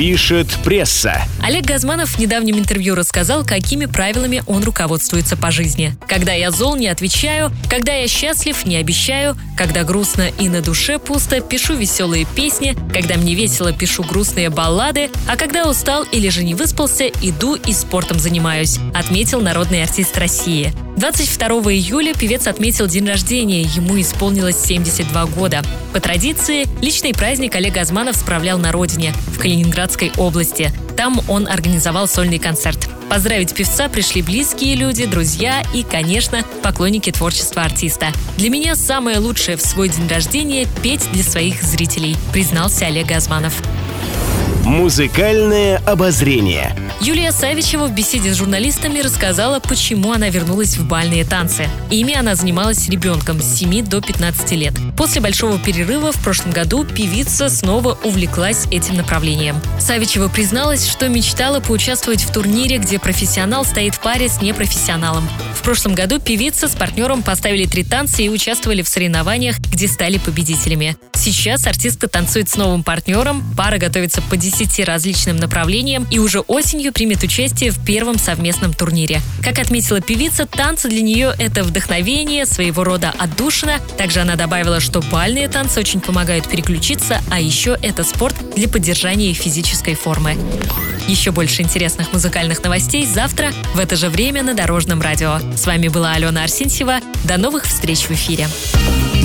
пишет пресса. Олег Газманов в недавнем интервью рассказал, какими правилами он руководствуется по жизни. Когда я зол, не отвечаю. Когда я счастлив, не обещаю. Когда грустно и на душе пусто, пишу веселые песни. Когда мне весело, пишу грустные баллады. А когда устал или же не выспался, иду и спортом занимаюсь, отметил народный артист России. 22 июля певец отметил день рождения, ему исполнилось 72 года. По традиции, личный праздник Олег Газманов справлял на родине, в Калининградской области. Там он организовал сольный концерт. Поздравить певца пришли близкие люди, друзья и, конечно, поклонники творчества артиста. Для меня самое лучшее в свой день рождения – петь для своих зрителей, признался Олег Газманов. Музыкальное обозрение. Юлия Савичева в беседе с журналистами рассказала, почему она вернулась в бальные танцы. Ими она занималась ребенком с 7 до 15 лет. После большого перерыва в прошлом году певица снова увлеклась этим направлением. Савичева призналась, что мечтала поучаствовать в турнире, где профессионал стоит в паре с непрофессионалом. В прошлом году певица с партнером поставили три танца и участвовали в соревнованиях, где стали победителями. Сейчас артистка танцует с новым партнером, пара готовится по 10 различным направлениям и уже осенью примет участие в первом совместном турнире. Как отметила певица, танцы для нее – это вдохновение, своего рода отдушина. Также она добавила, что бальные танцы очень помогают переключиться, а еще это спорт для поддержания физической формы. Еще больше интересных музыкальных новостей завтра в это же время на Дорожном радио. С вами была Алена Арсентьева. До новых встреч в эфире.